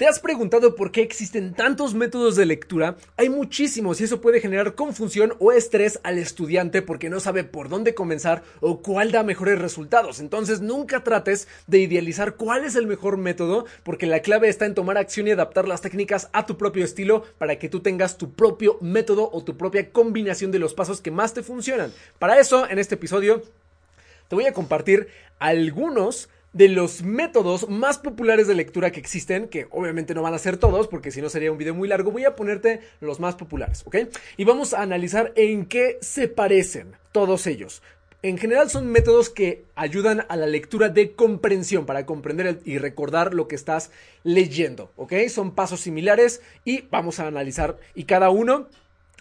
¿Te has preguntado por qué existen tantos métodos de lectura? Hay muchísimos y eso puede generar confusión o estrés al estudiante porque no sabe por dónde comenzar o cuál da mejores resultados. Entonces nunca trates de idealizar cuál es el mejor método porque la clave está en tomar acción y adaptar las técnicas a tu propio estilo para que tú tengas tu propio método o tu propia combinación de los pasos que más te funcionan. Para eso, en este episodio, te voy a compartir algunos de los métodos más populares de lectura que existen, que obviamente no van a ser todos, porque si no sería un video muy largo, voy a ponerte los más populares, ¿ok? Y vamos a analizar en qué se parecen todos ellos. En general son métodos que ayudan a la lectura de comprensión para comprender y recordar lo que estás leyendo, ¿ok? Son pasos similares y vamos a analizar y cada uno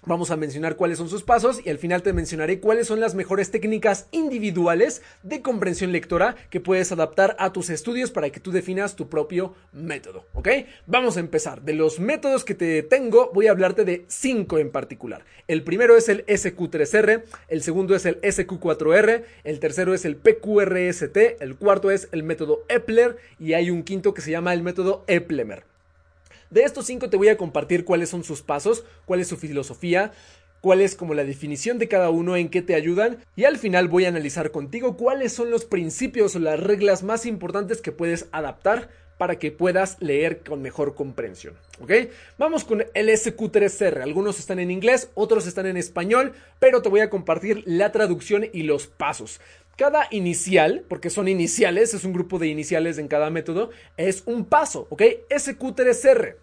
Vamos a mencionar cuáles son sus pasos y al final te mencionaré cuáles son las mejores técnicas individuales de comprensión lectora que puedes adaptar a tus estudios para que tú definas tu propio método, ¿ok? Vamos a empezar. De los métodos que te tengo, voy a hablarte de cinco en particular. El primero es el SQ3R, el segundo es el SQ4R, el tercero es el PQRST, el cuarto es el método Epler y hay un quinto que se llama el método Eplemer. De estos cinco te voy a compartir cuáles son sus pasos, cuál es su filosofía, cuál es como la definición de cada uno, en qué te ayudan y al final voy a analizar contigo cuáles son los principios o las reglas más importantes que puedes adaptar para que puedas leer con mejor comprensión. ¿Ok? Vamos con el SQ3R. Algunos están en inglés, otros están en español, pero te voy a compartir la traducción y los pasos. Cada inicial, porque son iniciales, es un grupo de iniciales en cada método, es un paso, ¿ok? SQ3R.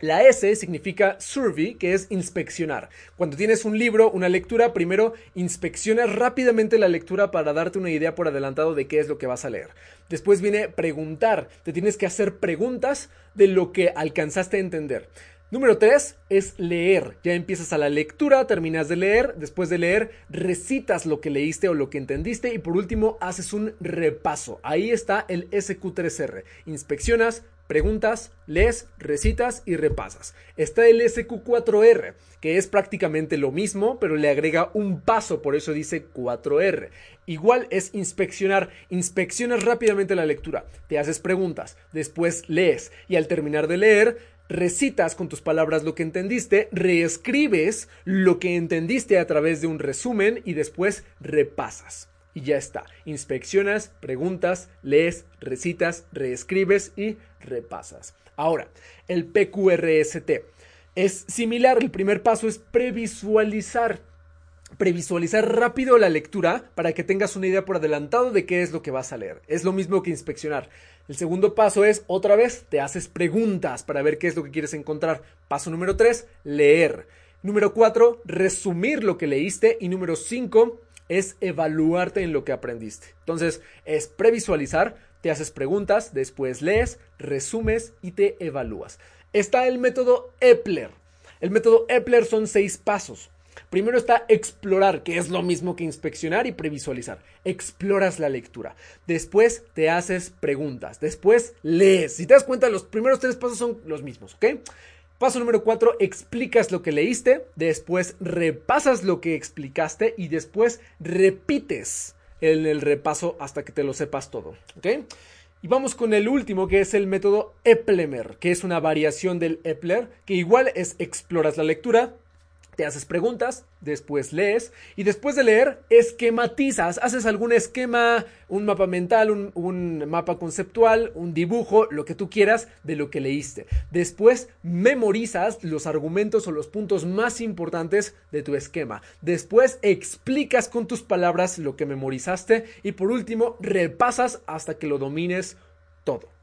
La S significa survey, que es inspeccionar. Cuando tienes un libro, una lectura, primero inspeccionas rápidamente la lectura para darte una idea por adelantado de qué es lo que vas a leer. Después viene preguntar, te tienes que hacer preguntas de lo que alcanzaste a entender. Número 3 es leer. Ya empiezas a la lectura, terminas de leer, después de leer recitas lo que leíste o lo que entendiste y por último haces un repaso. Ahí está el SQ3R. Inspeccionas, preguntas, lees, recitas y repasas. Está el SQ4R, que es prácticamente lo mismo, pero le agrega un paso, por eso dice 4R. Igual es inspeccionar, inspeccionas rápidamente la lectura, te haces preguntas, después lees y al terminar de leer recitas con tus palabras lo que entendiste, reescribes lo que entendiste a través de un resumen y después repasas. Y ya está. Inspeccionas, preguntas, lees, recitas, reescribes y repasas. Ahora, el PQRST es similar. El primer paso es previsualizar previsualizar rápido la lectura para que tengas una idea por adelantado de qué es lo que vas a leer. Es lo mismo que inspeccionar. El segundo paso es, otra vez, te haces preguntas para ver qué es lo que quieres encontrar. Paso número 3, leer. Número 4, resumir lo que leíste. Y número 5, es evaluarte en lo que aprendiste. Entonces, es previsualizar, te haces preguntas, después lees, resumes y te evalúas. Está el método Epler. El método Epler son seis pasos. Primero está explorar, que es lo mismo que inspeccionar y previsualizar. Exploras la lectura. Después te haces preguntas. Después lees. Si te das cuenta, los primeros tres pasos son los mismos, ¿ok? Paso número cuatro, explicas lo que leíste, después repasas lo que explicaste y después repites en el repaso hasta que te lo sepas todo, ¿ok? Y vamos con el último, que es el método Eplemer, que es una variación del Epler, que igual es exploras la lectura, te haces preguntas, después lees y después de leer esquematizas, haces algún esquema, un mapa mental, un, mapa conceptual, un dibujo, lo que tú quieras de lo que leíste. Después memorizas los argumentos o los puntos más importantes de tu esquema. Después explicas con tus palabras lo que memorizaste y por último repasas hasta que lo domines todo.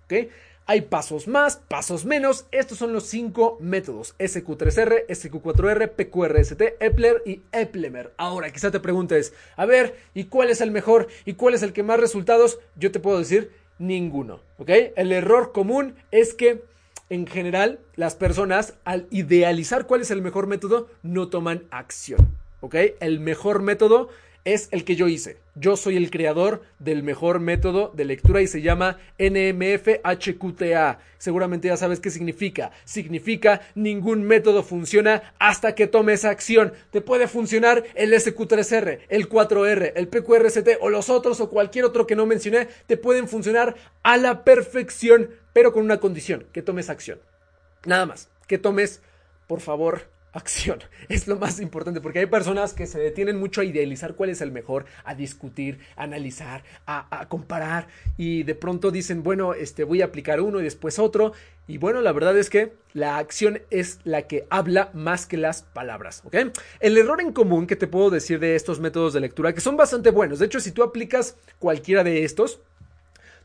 Hay pasos más, pasos menos. Estos son los cinco métodos: SQ3R, SQ4R, PQRST, Epler y Eplemer. Ahora, quizá te preguntes, a ver, ¿y cuál es el mejor? ¿Y cuál es el que más resultados? Yo te puedo decir ninguno. ¿Ok? El error común es que en general las personas al idealizar cuál es el mejor método no toman acción. ¿ok? El mejor método es el que yo hice. Yo soy el creador del mejor método de lectura y se llama NMFHQTA. Seguramente ya sabes qué significa. Significa ningún método funciona hasta que tomes acción. Te puede funcionar el SQ3R, el 4R, el PQRST o los otros o cualquier otro que no mencioné. Te pueden funcionar a la perfección, pero con una condición, que tomes acción. Nada más, que tomes, por favor, acción. Es lo más importante porque hay personas que se detienen mucho a idealizar cuál es el mejor, a discutir, a analizar, a, comparar y de pronto dicen, bueno, este voy a aplicar uno y después otro. Y bueno, la verdad es que la acción es la que habla más que las palabras, ¿ok? El error en común que te puedo decir de estos métodos de lectura, que son bastante buenos, de hecho, si tú aplicas cualquiera de estos,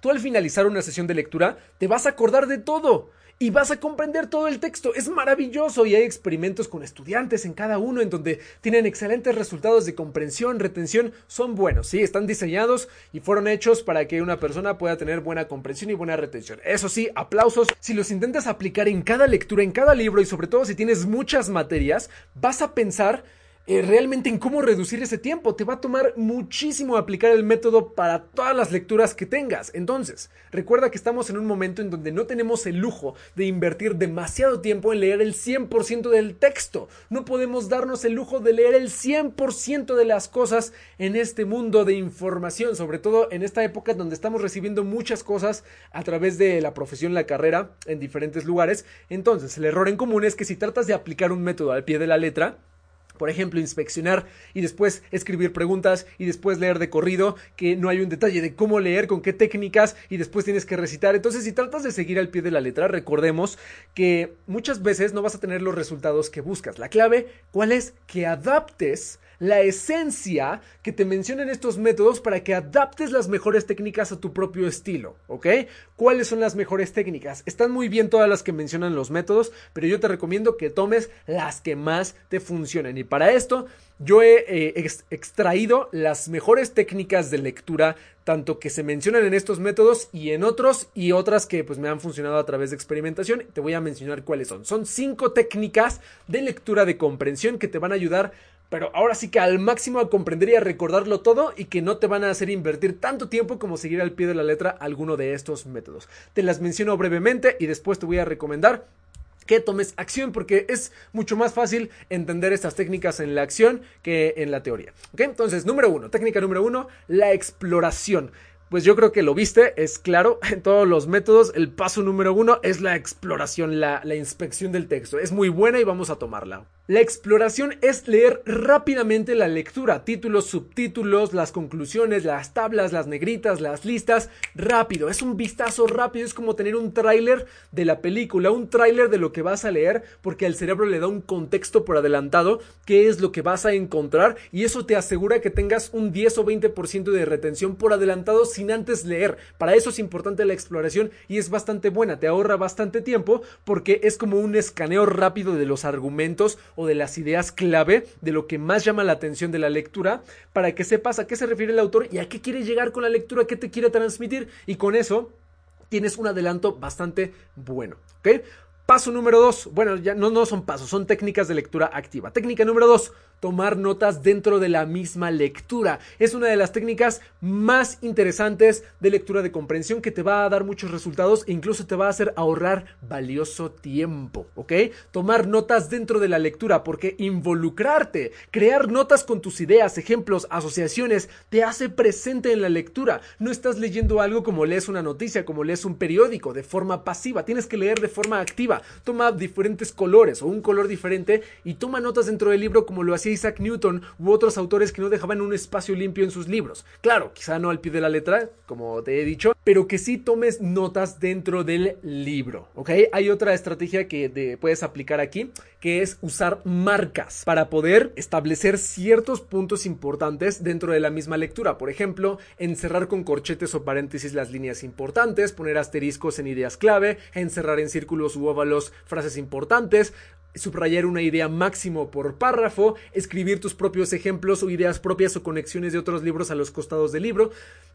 tú al finalizar una sesión de lectura te vas a acordar de todo y vas a comprender todo el texto. Es maravilloso y hay experimentos con estudiantes en cada uno en donde tienen excelentes resultados de comprensión, retención, son buenos, sí, están diseñados y fueron hechos para que una persona pueda tener buena comprensión y buena retención. Eso sí, aplausos. Si los intentas aplicar en cada lectura, en cada libro y sobre todo si tienes muchas materias, vas a pensar eh, realmente en cómo reducir ese tiempo. Te va a tomar muchísimo aplicar el método para todas las lecturas que tengas. Entonces, recuerda que estamos en un momento en donde no tenemos el lujo de invertir demasiado tiempo en leer el 100% del texto. No podemos darnos el lujo de leer el 100% de las cosas en este mundo de información, sobre todo en esta época donde estamos recibiendo muchas cosas a través de la profesión, la carrera, en diferentes lugares. Entonces, el error en común es que si tratas de aplicar un método al pie de la letra, por ejemplo, inspeccionar y después escribir preguntas y después leer de corrido, que no hay un detalle de cómo leer, con qué técnicas y después tienes que recitar. Entonces, si tratas de seguir al pie de la letra, recordemos que muchas veces no vas a tener los resultados que buscas. La clave, ¿cuál es? Que adaptes la esencia que te mencionan estos métodos para que adaptes las mejores técnicas a tu propio estilo, ¿ok? ¿Cuáles son las mejores técnicas? Están muy bien todas las que mencionan los métodos, pero yo te recomiendo que tomes las que más te funcionen. Y para esto, yo he eh, extraído las mejores técnicas de lectura, tanto que se mencionan en estos métodos y en otros, y otras que pues me han funcionado a través de experimentación. Te voy a mencionar cuáles son. Son cinco técnicas de lectura de comprensión que te van a ayudar pero ahora sí que al máximo a recordarlo todo y que no te van a hacer invertir tanto tiempo como seguir al pie de la letra alguno de estos métodos. Te las menciono brevemente y después te voy a recomendar que tomes acción porque es mucho más fácil entender estas técnicas en la acción que en la teoría. Entonces, número uno, técnica número uno, la exploración pues yo creo que lo viste, es claro, en todos los métodos, el paso número uno es la exploración, la, inspección del texto. Es muy buena y vamos a tomarla. La exploración es leer rápidamente la lectura, títulos, subtítulos, las conclusiones, las tablas, las negritas, las listas, rápido. Es un vistazo rápido, es como tener un tráiler de la película, un tráiler de lo que vas a leer, porque al cerebro le da un contexto por adelantado, qué es lo que vas a encontrar, y eso te asegura que tengas un 10 o 20% de retención por adelantado sin antes leer. Para eso es importante la exploración y es bastante buena, te ahorra bastante tiempo porque es como un escaneo rápido de los argumentos o de las ideas clave de lo que más llama la atención de la lectura para que sepas a qué se refiere el autor y a qué quiere llegar con la lectura, qué te quiere transmitir y con eso tienes un adelanto bastante bueno. ¿ok? Paso número dos, bueno, ya no, no son pasos, son técnicas de lectura activa. Técnica número dos, tomar notas dentro de la misma lectura. Es una de las técnicas más interesantes de lectura de comprensión que te va a dar muchos resultados e incluso te va a hacer ahorrar valioso tiempo, ¿ok? Tomar notas dentro de la lectura porque involucrarte, crear notas con tus ideas, ejemplos, asociaciones, te hace presente en la lectura. No estás leyendo algo como lees una noticia, como lees un periódico de forma pasiva, tienes que leer de forma activa. Toma diferentes colores o un color diferente y toma notas dentro del libro como lo hacía Isaac Newton u otros autores que no dejaban un espacio limpio en sus libros. Claro, quizá no al pie de la letra, como te he dicho, pero que sí tomes notas dentro del libro. Hay otra estrategia que puedes aplicar aquí, que es usar marcas para poder establecer ciertos puntos importantes dentro de la misma lectura. Por ejemplo, encerrar con corchetes o paréntesis las líneas importantes, poner asteriscos en ideas clave, encerrar en círculos u óvalos frases importantes, subrayar una idea máximo por párrafo, escribir tus propios ejemplos o ideas propias o conexiones de otros libros a los costados del libro.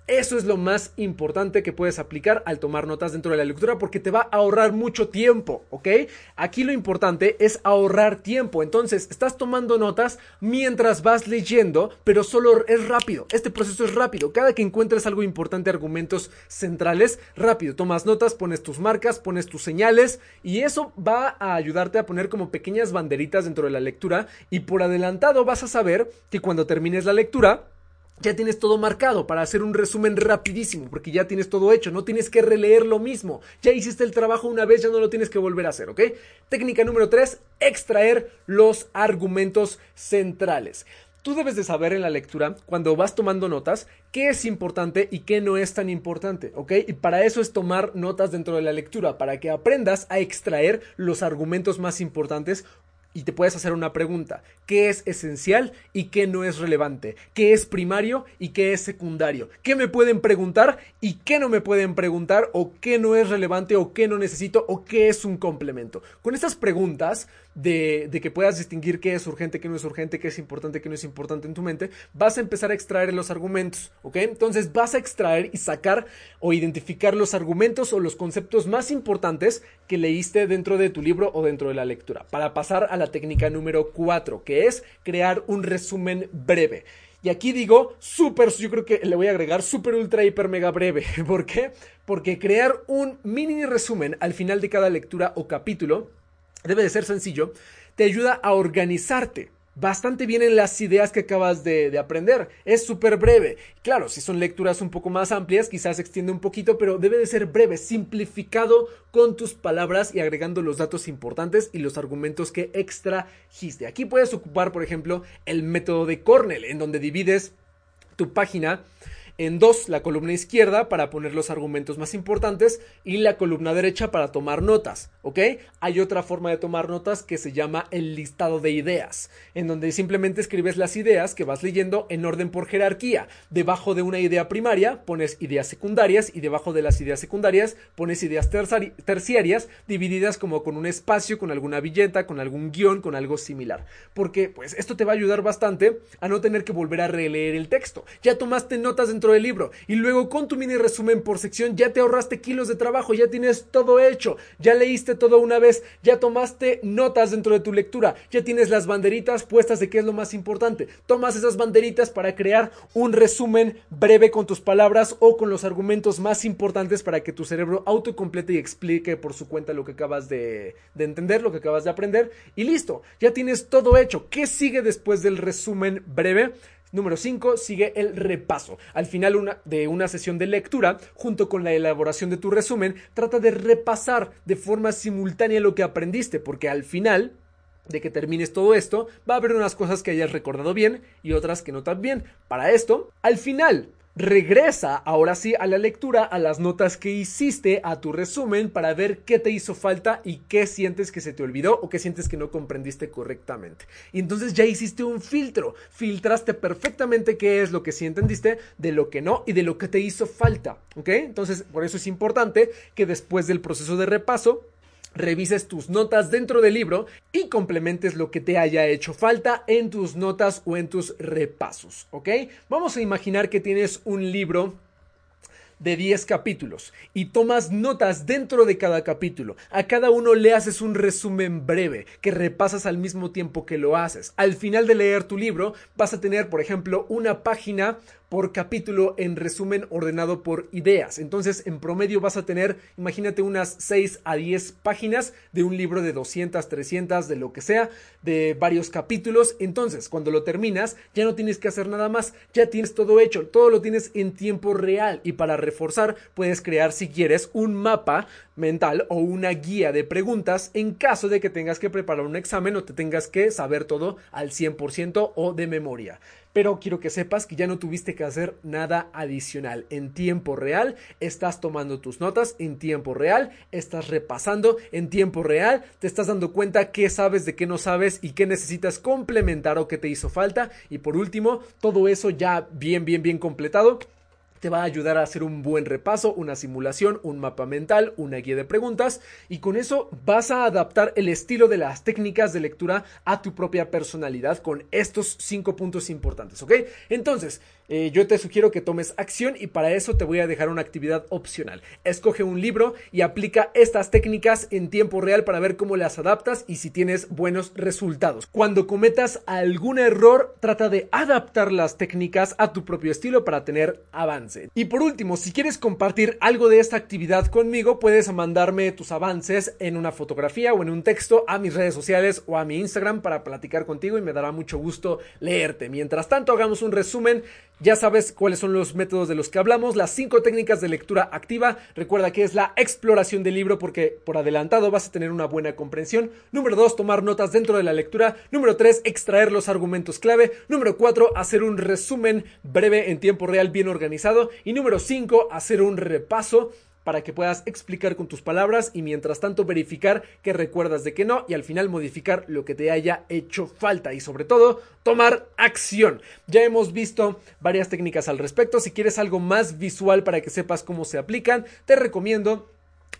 Eso es lo más importante que puedes aplicar al tomar notas dentro de la lectura porque te va a ahorrar mucho tiempo, ¿ok? Aquí lo importante es ahorrar tiempo. Entonces, estás tomando notas mientras vas leyendo, pero solo es rápido. Este proceso es rápido. Cada que encuentres algo importante, argumentos centrales, rápido. Tomas notas, pones tus marcas, pones tus señales y eso va a ayudarte a poner como pequeñas banderitas dentro de la lectura y por adelantado vas a saber que cuando termines la lectura, ya tienes todo marcado para hacer un resumen rapidísimo, porque ya tienes todo hecho, no tienes que releer lo mismo, ya hiciste el trabajo una vez, ya no lo tienes que volver a hacer, ¿ok? Técnica número 3, extraer los argumentos centrales. Tú debes de saber en la lectura, cuando vas tomando notas, qué es importante y qué no es tan importante, ¿ok? Y para eso es tomar notas dentro de la lectura, para que aprendas a extraer los argumentos más importantes y te puedes hacer una pregunta. ¿Qué es esencial y qué no es relevante? ¿Qué es primario y qué es secundario? ¿Qué me pueden preguntar y qué no me pueden preguntar? ¿O qué no es relevante o qué no necesito o qué es un complemento? Con estas preguntas de, que puedas distinguir qué es urgente, qué no es urgente, qué es importante, qué no es importante en tu mente, vas a empezar a extraer los argumentos, ¿ok? Entonces vas a extraer y sacar o identificar los argumentos o los conceptos más importantes que leíste dentro de tu libro o dentro de la lectura para pasar a la técnica número 4, que es crear un resumen breve. Y aquí digo súper, yo creo que le voy a agregar súper, ultra, hiper, mega breve. ¿Por qué? Porque crear un mini resumen al final de cada lectura o capítulo debe de ser sencillo, te ayuda a organizarte bastante bien en las ideas que acabas de, aprender. Es súper breve. Claro, si son lecturas un poco más amplias, quizás se extiende un poquito, pero debe de ser breve, simplificado con tus palabras y agregando los datos importantes y los argumentos que extrajiste. Aquí puedes ocupar, por ejemplo, el método de Cornell, en donde divides tu página en dos la columna izquierda para poner los argumentos más importantes y la columna derecha para tomar notas, ¿ok? Hay otra forma de tomar notas que se llama el listado de ideas, en donde simplemente escribes las ideas que vas leyendo en orden por jerarquía. Debajo de una idea primaria pones ideas secundarias y debajo de las ideas secundarias pones ideas terciarias divididas como con un espacio, con alguna billeta, con algún guion, con algo similar. Porque pues esto te va a ayudar bastante a no tener que volver a releer el texto. Ya tomaste notas en del libro. Y luego con tu mini resumen por sección ya te ahorraste kilos de trabajo, ya tienes todo hecho, ya leíste todo una vez, ya tomaste notas dentro de tu lectura, ya tienes las banderitas puestas de qué es lo más importante. Tomas esas banderitas para crear un resumen breve con tus palabras o con los argumentos más importantes para que tu cerebro autocomplete y explique por su cuenta lo que acabas de entender, lo que acabas de aprender. Y listo, ya tienes todo hecho. ¿Qué sigue después del resumen breve? Número 5 sigue el repaso. Al final de una sesión de lectura, junto con la elaboración de tu resumen, trata de repasar de forma simultánea lo que aprendiste, porque al final de que termines todo esto, va a haber unas cosas que hayas recordado bien y otras que no tan bien. Para esto, al final Regresa ahora sí a la lectura, a las notas que hiciste, a tu resumen para ver qué te hizo falta y qué sientes que se te olvidó o qué sientes que no comprendiste correctamente. Y entonces ya hiciste un filtro, filtraste perfectamente qué es lo que sí entendiste, de lo que no y de lo que te hizo falta. ¿Ok? Entonces por eso es importante que después del proceso de repaso revises tus notas dentro del libro y complementes lo que te haya hecho falta en tus notas o en tus repasos, ¿ok? Vamos a imaginar que tienes un libro de 10 capítulos y tomas notas dentro de cada capítulo. A cada uno le haces un resumen breve que repasas al mismo tiempo que lo haces. Al final de leer tu libro vas a tener, por ejemplo, una página por capítulo en resumen ordenado por ideas. Entonces, en promedio vas a tener, imagínate, unas 6 a 10 páginas de un libro de 200, 300, de lo que sea, de varios capítulos. Entonces, cuando lo terminas, ya no tienes que hacer nada más, ya tienes todo hecho, todo lo tienes en tiempo real. Y para reforzar, puedes crear, si quieres, un mapa mental o una guía de preguntas en caso de que tengas que preparar un examen o te tengas que saber todo al 100% o de memoria pero quiero que sepas que ya no tuviste que hacer nada adicional. En tiempo real estás tomando tus notas, en tiempo real estás repasando, en tiempo real te estás dando cuenta qué sabes, de qué no sabes y qué necesitas complementar o qué te hizo falta. Y por último, todo eso ya bien, bien, bien completado te va a ayudar a hacer un buen repaso, una simulación, un mapa mental, una guía de preguntas y con eso vas a adaptar el estilo de las técnicas de lectura a tu propia personalidad con estos cinco puntos importantes, ¿ok? Entonces, eh, yo te sugiero que tomes acción y para eso te voy a dejar una actividad opcional. Escoge un libro y aplica estas técnicas en tiempo real para ver cómo las adaptas y si tienes buenos resultados. Cuando cometas algún error, trata de adaptar las técnicas a tu propio estilo para tener avance. Y por último, si quieres compartir algo de esta actividad conmigo, puedes mandarme tus avances en una fotografía o en un texto a mis redes sociales o a mi Instagram para platicar contigo y me dará mucho gusto leerte. Mientras tanto, hagamos un resumen ya sabes cuáles son los métodos de los que hablamos, las cinco técnicas de lectura activa. Recuerda que es la exploración del libro porque por adelantado vas a tener una buena comprensión. Número dos, tomar notas dentro de la lectura. Número tres, extraer los argumentos clave. Número cuatro, hacer un resumen breve en tiempo real bien organizado. Y número cinco, hacer un repaso para que puedas explicar con tus palabras y mientras tanto verificar que recuerdas de que no y al final modificar lo que te haya hecho falta y sobre todo tomar acción. Ya hemos visto varias técnicas al respecto, si quieres algo más visual para que sepas cómo se aplican, te recomiendo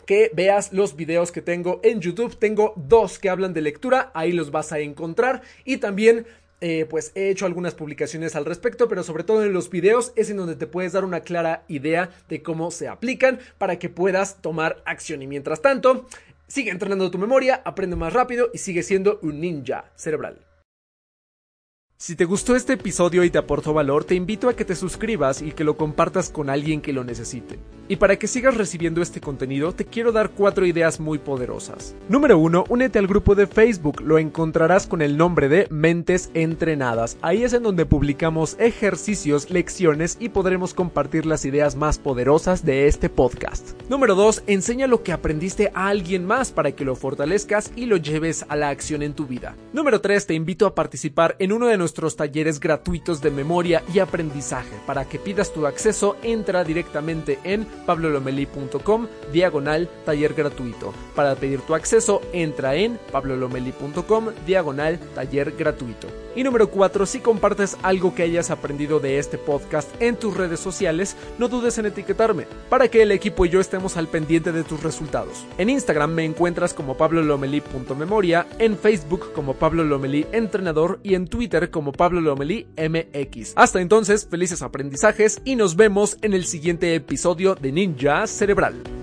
que veas los videos que tengo en YouTube. Tengo dos que hablan de lectura, ahí los vas a encontrar. Y también eh, pues he hecho algunas publicaciones al respecto, pero sobre todo en los videos es en donde te puedes dar una clara idea de cómo se aplican para que puedas tomar acción. Y mientras tanto, sigue entrenando tu memoria, aprende más rápido y sigue siendo un ninja cerebral. Si te gustó este episodio y te aportó valor, te invito a que te suscribas y que lo compartas con alguien que lo necesite. Y para que sigas recibiendo este contenido, te quiero dar cuatro ideas muy poderosas. Número 1. Únete al grupo de Facebook, lo encontrarás con el nombre de Mentes Entrenadas. Ahí es en donde publicamos ejercicios, lecciones y podremos compartir las ideas más poderosas de este podcast. Número 2. Enseña lo que aprendiste a alguien más para que lo fortalezcas y lo lleves a la acción en tu vida. Número 3. Te invito a participar en uno de nuestros talleres gratuitos de memoria y aprendizaje. Para que pidas tu acceso, entra directamente en pablolomeli.com diagonal taller gratuito. Para pedir tu acceso, entra en pablolomeli.com diagonal taller gratuito. Y número 4, si compartes algo que hayas aprendido de este podcast en tus redes sociales, no dudes en etiquetarme para que el equipo y yo estemos al pendiente de tus resultados. En Instagram me encuentras como pablolomeli.memoria, en Facebook como Pablo Entrenador y en Twitter como Pablo MX. Hasta entonces, felices aprendizajes y nos vemos en el siguiente episodio Ninja Cerebral.